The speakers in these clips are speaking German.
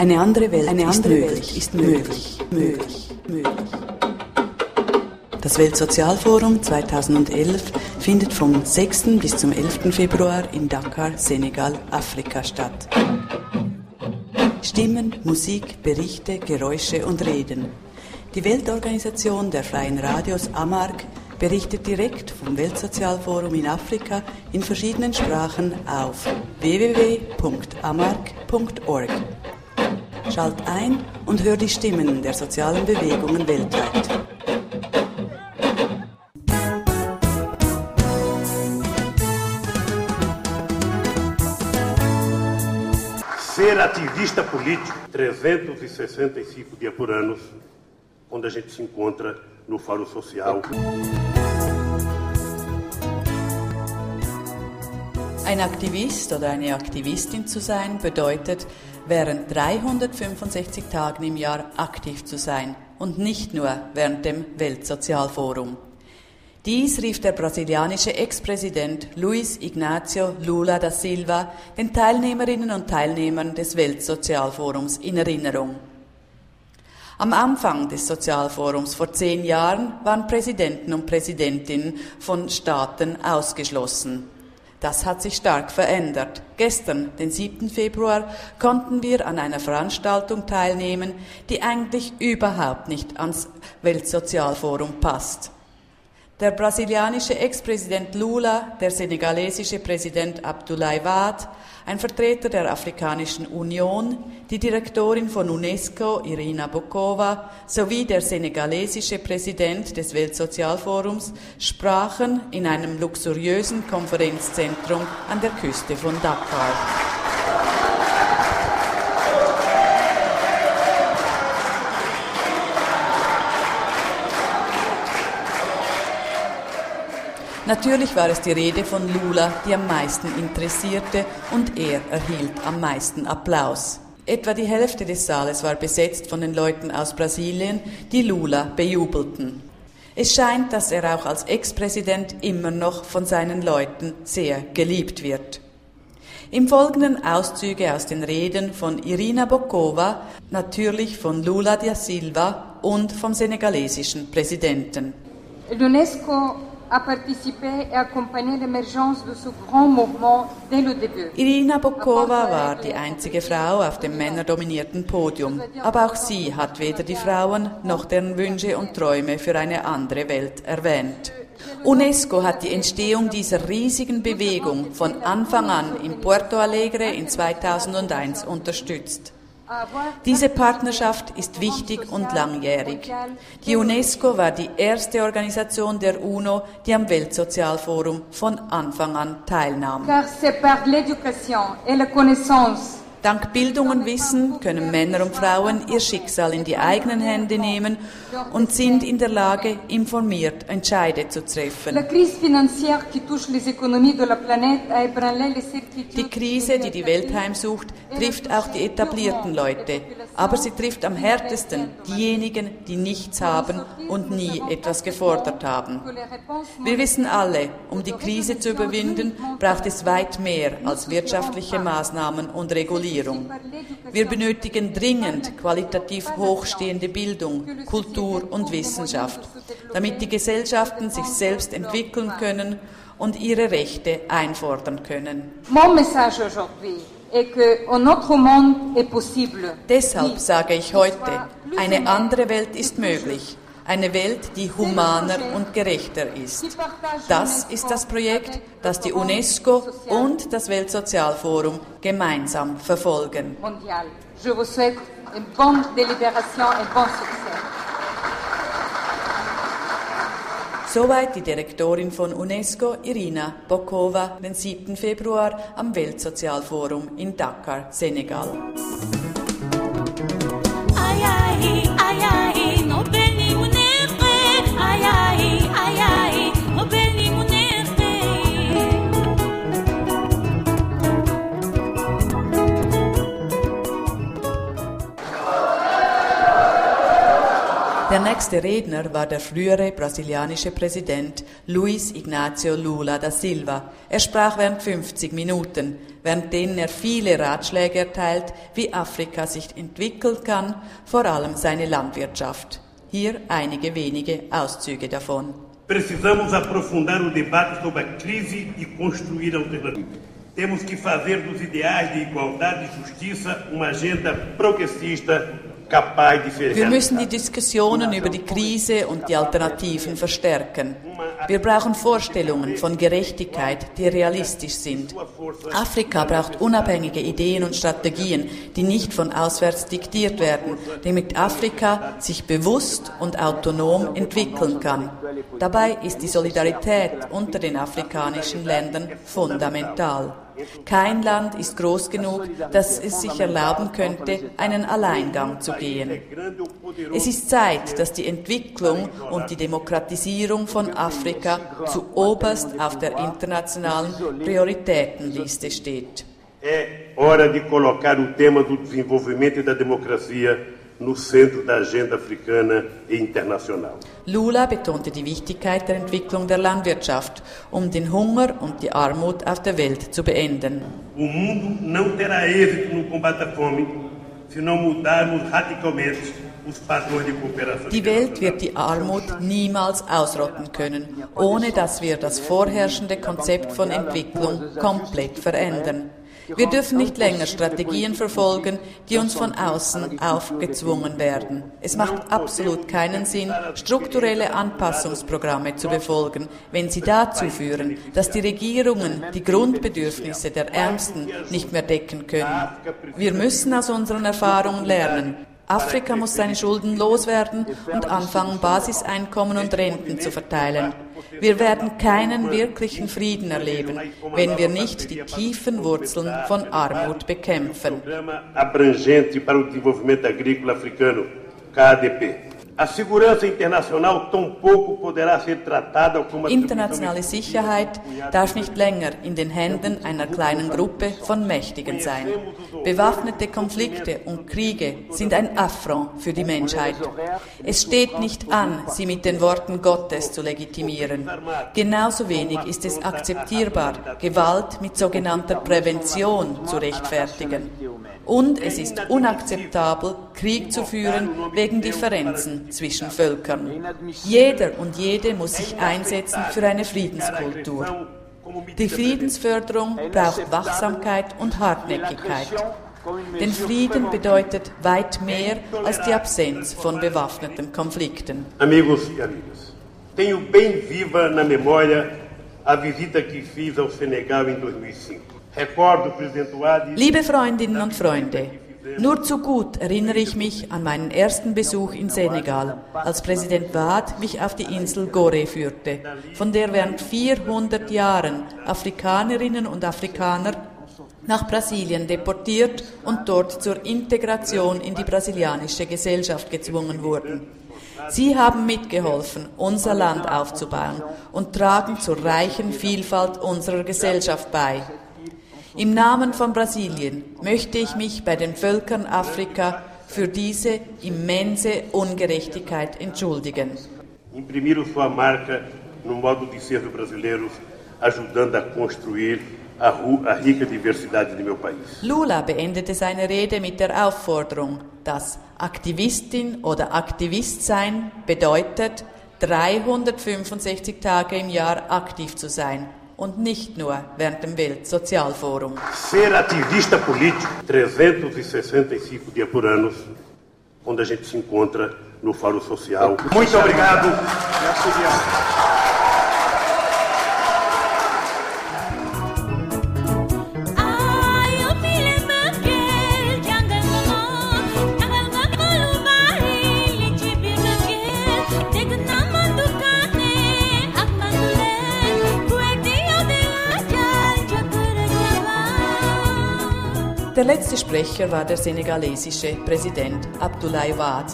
Eine andere Welt, Eine andere ist, möglich, ist möglich, möglich, möglich. Das Weltsozialforum 2011 findet vom 6. bis zum 11. Februar in Dakar, Senegal, Afrika statt. Stimmen, Musik, Berichte, Geräusche und Reden. Die Weltorganisation der freien Radios AMARC berichtet direkt vom Weltsozialforum in Afrika in verschiedenen Sprachen auf www.amarc.org. Schalt ein und hör die Stimmen der sozialen Bewegungen weltweit. Ser ativista político, 365 dias por ano, quando a gente se encontra no Fórum Social. Ein Aktivist oder eine Aktivistin zu sein bedeutet, während 365 Tagen im Jahr aktiv zu sein und nicht nur während dem Weltsozialforum. Dies rief der brasilianische Ex-Präsident Luiz Ignacio Lula da Silva den Teilnehmerinnen und Teilnehmern des Weltsozialforums in Erinnerung. Am Anfang des Sozialforums vor zehn Jahren waren Präsidenten und Präsidentinnen von Staaten ausgeschlossen. Das hat sich stark verändert. Gestern, den 7. Februar, konnten wir an einer Veranstaltung teilnehmen, die eigentlich überhaupt nicht ans Weltsozialforum passt. Der brasilianische Ex-Präsident Lula, der senegalesische Präsident Abdoulaye Wade, ein Vertreter der Afrikanischen Union, die Direktorin von UNESCO Irina Bokova sowie der senegalesische Präsident des Weltsozialforums sprachen in einem luxuriösen Konferenzzentrum an der Küste von Dakar. Natürlich war es die Rede von Lula, die am meisten interessierte und er erhielt am meisten Applaus. Etwa die Hälfte des Saales war besetzt von den Leuten aus Brasilien, die Lula bejubelten. Es scheint, dass er auch als Ex-Präsident immer noch von seinen Leuten sehr geliebt wird. Im Folgenden Auszüge aus den Reden von Irina Bokova, natürlich von Lula da Silva und vom senegalesischen Präsidenten. L'UNESCO a participé et accompagné l'émergence de ce grand mouvement dès le début. Irina Bokova war die einzige Frau auf dem männerdominierten Podium, aber auch sie hat weder die Frauen noch deren Wünsche und Träume für eine andere Welt erwähnt. UNESCO hat die Entstehung dieser riesigen Bewegung von Anfang an in Porto Alegre in 2001 unterstützt. Diese Partnerschaft ist wichtig und langjährig. Die UNESCO war die erste Organisation der UNO, die am Weltsozialforum von Anfang an teilnahm. Dank Bildung und Wissen können Männer und Frauen ihr Schicksal in die eigenen Hände nehmen und sind in der Lage, informiert Entscheide zu treffen. Die Krise, die die Welt heimsucht, trifft auch die etablierten Leute, aber sie trifft am härtesten diejenigen, die nichts haben und nie etwas gefordert haben. Wir wissen alle, um die Krise zu überwinden, braucht es weit mehr als wirtschaftliche Maßnahmen und Regulierung. Wir benötigen dringend qualitativ hochstehende Bildung, Kultur und Wissenschaft, damit die Gesellschaften sich selbst entwickeln können und ihre Rechte einfordern können. Deshalb sage ich heute, eine andere Welt ist möglich. Eine Welt, die humaner und gerechter ist. Das ist das Projekt, das die UNESCO und das Weltsozialforum gemeinsam verfolgen. Je vous souhaite une bonne délibération et bon succès. Soweit die Direktorin von UNESCO, Irina Bokova, den 7. Februar am Weltsozialforum in Dakar, Senegal. Der nächste Redner war der frühere brasilianische Präsident Luiz Ignacio Lula da Silva. Er sprach während 50 Minuten, während denen er viele Ratschläge erteilt, wie Afrika sich entwickeln kann, vor allem seine Landwirtschaft. Hier einige wenige Auszüge davon. Precisamos aprofundar o debate sobre a crise e construir alternativas. Temos que fazer dos ideais de igualdade e justiça uma agenda progressista wir müssen die Diskussionen über die Krise und die Alternativen verstärken. Wir brauchen Vorstellungen von Gerechtigkeit, die realistisch sind. Afrika braucht unabhängige Ideen und Strategien, die nicht von auswärts diktiert werden, damit Afrika sich bewusst und autonom entwickeln kann. Dabei ist die Solidarität unter den afrikanischen Ländern fundamental. Kein Land ist groß genug, dass es sich erlauben könnte, einen Alleingang zu gehen. Es ist Zeit, dass die Entwicklung und die Demokratisierung von Afrika zu oberst auf der internationalen Prioritätenliste steht. É hora de colocar o tema do desenvolvimento e da democracia no centro da agenda africana e internacional. Lula betonte die Wichtigkeit der Entwicklung der Landwirtschaft, um den Hunger und die Armut auf der Welt zu beenden. O mundo não terá êxito no combate à fome se não mudarmos radicalmente die Welt wird die Armut niemals ausrotten können, ohne dass wir das vorherrschende Konzept von Entwicklung komplett verändern. Wir dürfen nicht länger Strategien verfolgen, die uns von außen aufgezwungen werden. Es macht absolut keinen Sinn, strukturelle Anpassungsprogramme zu befolgen, wenn sie dazu führen, dass die Regierungen die Grundbedürfnisse der Ärmsten nicht mehr decken können. Wir müssen aus unseren Erfahrungen lernen. Afrika muss seine Schulden loswerden und anfangen, Basiseinkommen und Renten zu verteilen. Wir werden keinen wirklichen Frieden erleben, wenn wir nicht die tiefen Wurzeln von Armut bekämpfen. Abrangente Internationale Sicherheit darf nicht länger in den Händen einer kleinen Gruppe von Mächtigen sein. Bewaffnete Konflikte und Kriege sind ein Affront für die Menschheit. Es steht nicht an, sie mit den Worten Gottes zu legitimieren. Genauso wenig ist es akzeptierbar, Gewalt mit sogenannter Prävention zu rechtfertigen. Und es ist unakzeptabel, Krieg zu führen wegen Differenzen zwischen Völkern. Jeder und jede muss sich einsetzen für eine Friedenskultur. Die Friedensförderung braucht Wachsamkeit und Hartnäckigkeit. Denn Frieden bedeutet weit mehr als die Absenz von bewaffneten Konflikten. Amigos e amigas, tenho bem viva na memória a visita que fiz ao Senegal em 2005. Liebe Freundinnen und Freunde, nur zu gut erinnere ich mich an meinen ersten Besuch in Senegal, als Präsident Wade mich auf die Insel Gore führte, von der während 400 Jahren Afrikanerinnen und Afrikaner nach Brasilien deportiert und dort zur Integration in die brasilianische Gesellschaft gezwungen wurden. Sie haben mitgeholfen, unser Land aufzubauen und tragen zur reichen Vielfalt unserer Gesellschaft bei. Im Namen von Brasilien möchte ich mich bei den Völkern Afrika für diese immense Ungerechtigkeit entschuldigen. Imprimiram sua marca no modo de ser dos brasileiros, ajudando a construir a, a rica diversidade de meu país. Lula beendete seine Rede mit der Aufforderung, dass Aktivistin oder Aktivist sein bedeutet, 365 Tage im Jahr aktiv zu sein und nicht nur während dem Weltsozialforum. Ser ativista político, 365 dias por ano, onde a gente se encontra no Fórum Social. Muito obrigado. Der letzte Sprecher war der senegalesische Präsident Abdoulaye Wade.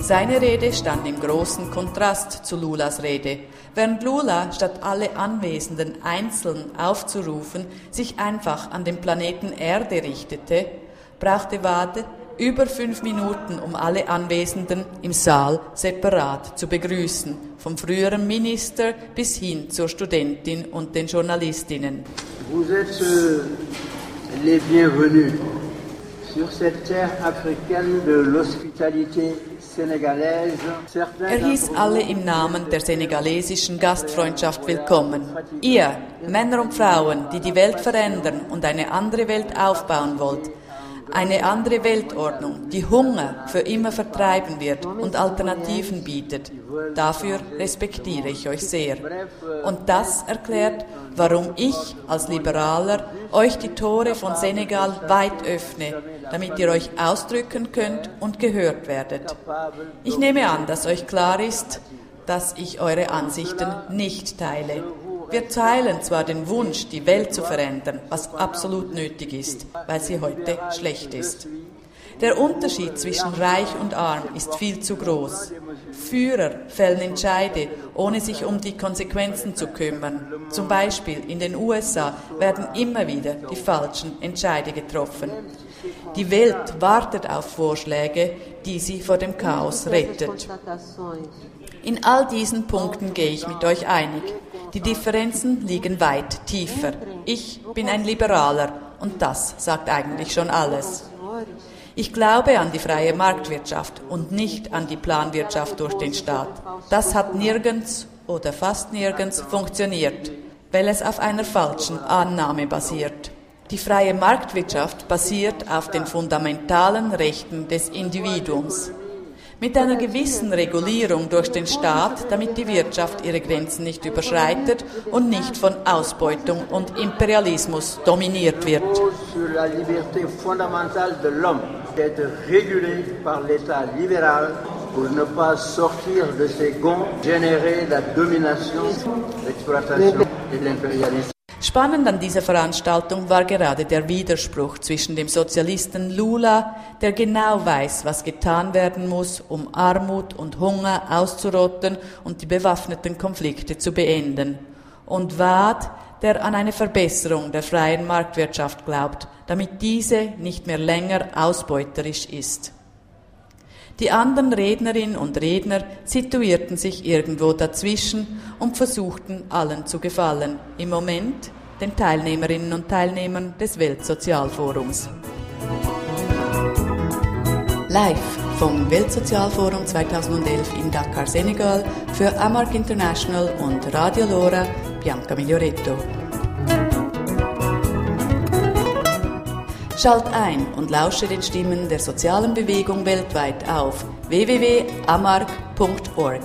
Seine Rede stand im großen Kontrast zu Lulas Rede. Während Lula, statt alle Anwesenden einzeln aufzurufen, sich einfach an den Planeten Erde richtete, brachte Wade über fünf Minuten, um alle Anwesenden im Saal separat zu begrüßen, vom früheren Minister bis hin zur Studentin und den Journalistinnen. Vous êtes euh, les bienvenus sur cette terre africaine de l'hospitalité er hieß alle im Namen der senegalesischen Gastfreundschaft willkommen. Ihr, Männer und Frauen, die die Welt verändern und eine andere Welt aufbauen wollt, eine andere Weltordnung, die Hunger für immer vertreiben wird und Alternativen bietet. Dafür respektiere ich euch sehr. Und das erklärt, warum ich als Liberaler euch die Tore von Senegal weit öffne, damit ihr euch ausdrücken könnt und gehört werdet. Ich nehme an, dass euch klar ist, dass ich eure Ansichten nicht teile. Wir teilen zwar den Wunsch, die Welt zu verändern, was absolut nötig ist, weil sie heute schlecht ist. Der Unterschied zwischen reich und arm ist viel zu groß. Führer fällen Entscheide, ohne sich um die Konsequenzen zu kümmern. Zum Beispiel in den USA werden immer wieder die falschen Entscheide getroffen. Die Welt wartet auf Vorschläge, die sie vor dem Chaos rettet. In all diesen Punkten gehe ich mit euch einig. Die Differenzen liegen weit tiefer. Ich bin ein Liberaler und das sagt eigentlich schon alles. Ich glaube an die freie Marktwirtschaft und nicht an die Planwirtschaft durch den Staat. Das hat nirgends oder fast nirgends funktioniert, weil es auf einer falschen Annahme basiert. Die freie Marktwirtschaft basiert auf den fundamentalen Rechten des Individuums mit einer gewissen Regulierung durch den Staat, damit die Wirtschaft ihre Grenzen nicht überschreitet und nicht von Ausbeutung und Imperialismus dominiert wird. pour ne pas sortir de ces gonds, générer la domination, l'exploitation et l'impérialisme. Spannend an dieser Veranstaltung war gerade der Widerspruch zwischen dem Sozialisten Lula, der genau weiß, was getan werden muss, um Armut und Hunger auszurotten und die bewaffneten Konflikte zu beenden, und Wad, der an eine Verbesserung der freien Marktwirtschaft glaubt, damit diese nicht mehr länger ausbeuterisch ist. Die anderen Rednerinnen und Redner situierten sich irgendwo dazwischen und versuchten allen zu gefallen. Im Moment den Teilnehmerinnen und Teilnehmern des Weltsozialforums. Live vom Weltsozialforum 2011 in Dakar, Senegal für Amark International und Radio Lora Bianca Miglioretto. Schalt ein und lausche den Stimmen der sozialen Bewegung weltweit auf www.amark.org.